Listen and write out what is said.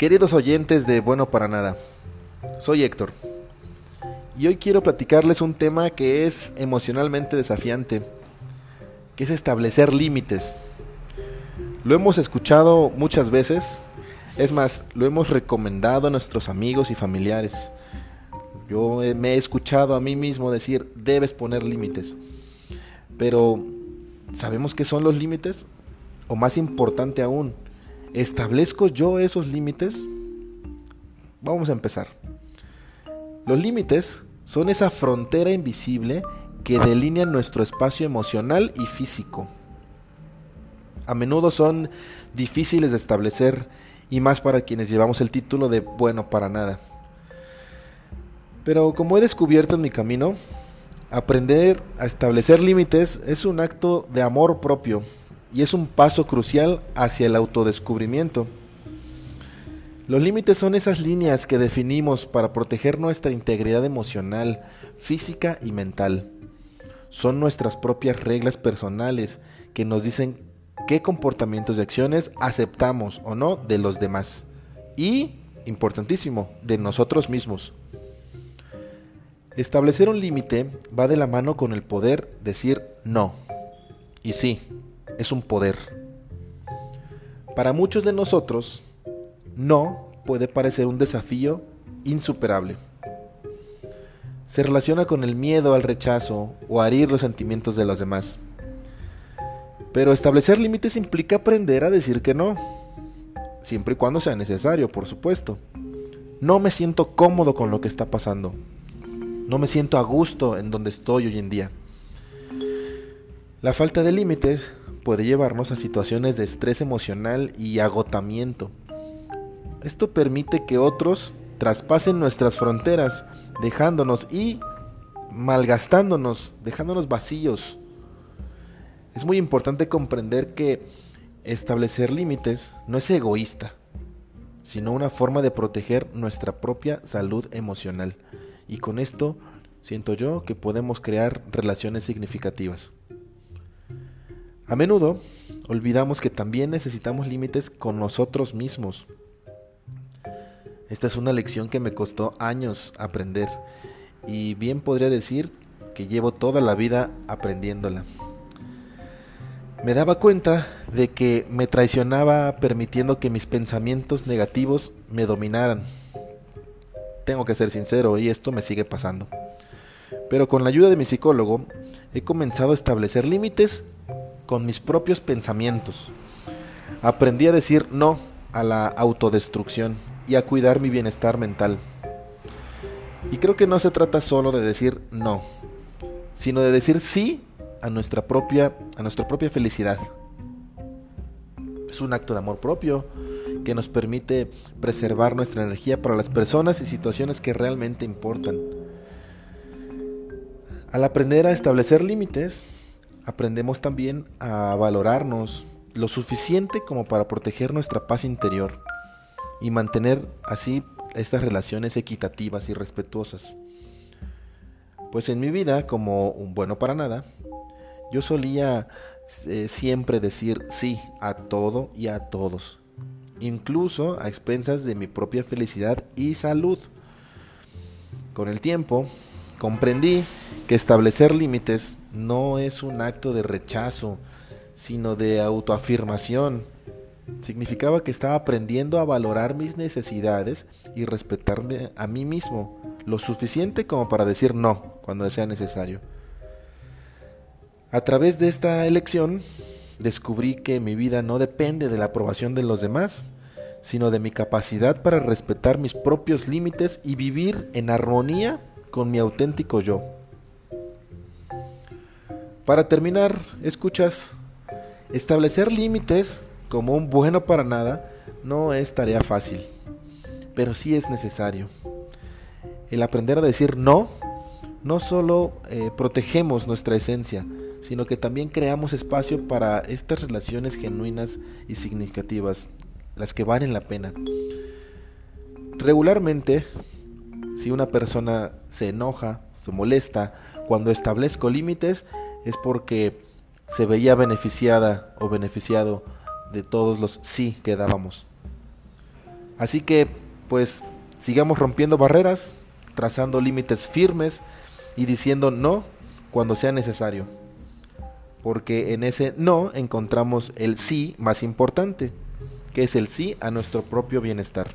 Queridos oyentes de Bueno para Nada, soy Héctor y hoy quiero platicarles un tema que es emocionalmente desafiante, que es establecer límites. Lo hemos escuchado muchas veces, es más, lo hemos recomendado a nuestros amigos y familiares. Yo me he escuchado a mí mismo decir, debes poner límites. Pero, ¿sabemos qué son los límites? O más importante aún, ¿establezco yo esos límites? Vamos a empezar. Los límites son esa frontera invisible que delinea nuestro espacio emocional y físico. A menudo son difíciles de establecer y más para quienes llevamos el título de bueno para nada. Pero como he descubierto en mi camino, aprender a establecer límites es un acto de amor propio y es un paso crucial hacia el autodescubrimiento. Los límites son esas líneas que definimos para proteger nuestra integridad emocional, física y mental. Son nuestras propias reglas personales que nos dicen qué comportamientos y acciones aceptamos o no de los demás. Y, importantísimo, de nosotros mismos. Establecer un límite va de la mano con el poder decir no. Y sí, es un poder. Para muchos de nosotros, no puede parecer un desafío insuperable. Se relaciona con el miedo al rechazo o a herir los sentimientos de los demás. Pero establecer límites implica aprender a decir que no, siempre y cuando sea necesario, por supuesto. No me siento cómodo con lo que está pasando. No me siento a gusto en donde estoy hoy en día. La falta de límites puede llevarnos a situaciones de estrés emocional y agotamiento. Esto permite que otros traspasen nuestras fronteras, dejándonos y malgastándonos, dejándonos vacíos. Es muy importante comprender que establecer límites no es egoísta, sino una forma de proteger nuestra propia salud emocional. Y con esto siento yo que podemos crear relaciones significativas. A menudo olvidamos que también necesitamos límites con nosotros mismos. Esta es una lección que me costó años aprender y bien podría decir que llevo toda la vida aprendiéndola. Me daba cuenta de que me traicionaba permitiendo que mis pensamientos negativos me dominaran tengo que ser sincero y esto me sigue pasando. Pero con la ayuda de mi psicólogo he comenzado a establecer límites con mis propios pensamientos. Aprendí a decir no a la autodestrucción y a cuidar mi bienestar mental. Y creo que no se trata solo de decir no, sino de decir sí a nuestra propia a nuestra propia felicidad. Es un acto de amor propio que nos permite preservar nuestra energía para las personas y situaciones que realmente importan. Al aprender a establecer límites, aprendemos también a valorarnos lo suficiente como para proteger nuestra paz interior y mantener así estas relaciones equitativas y respetuosas. Pues en mi vida, como un bueno para nada, yo solía eh, siempre decir sí a todo y a todos incluso a expensas de mi propia felicidad y salud. Con el tiempo, comprendí que establecer límites no es un acto de rechazo, sino de autoafirmación. Significaba que estaba aprendiendo a valorar mis necesidades y respetarme a mí mismo lo suficiente como para decir no cuando sea necesario. A través de esta elección descubrí que mi vida no depende de la aprobación de los demás, sino de mi capacidad para respetar mis propios límites y vivir en armonía con mi auténtico yo. Para terminar, escuchas, establecer límites como un bueno para nada no es tarea fácil, pero sí es necesario. El aprender a decir no, no solo eh, protegemos nuestra esencia, sino que también creamos espacio para estas relaciones genuinas y significativas, las que valen la pena. Regularmente, si una persona se enoja, molesta, cuando establezco límites, es porque se veía beneficiada o beneficiado de todos los sí que dábamos. Así que, pues, sigamos rompiendo barreras, trazando límites firmes y diciendo no cuando sea necesario. Porque en ese no encontramos el sí más importante, que es el sí a nuestro propio bienestar.